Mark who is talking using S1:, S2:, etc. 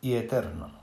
S1: y eterno.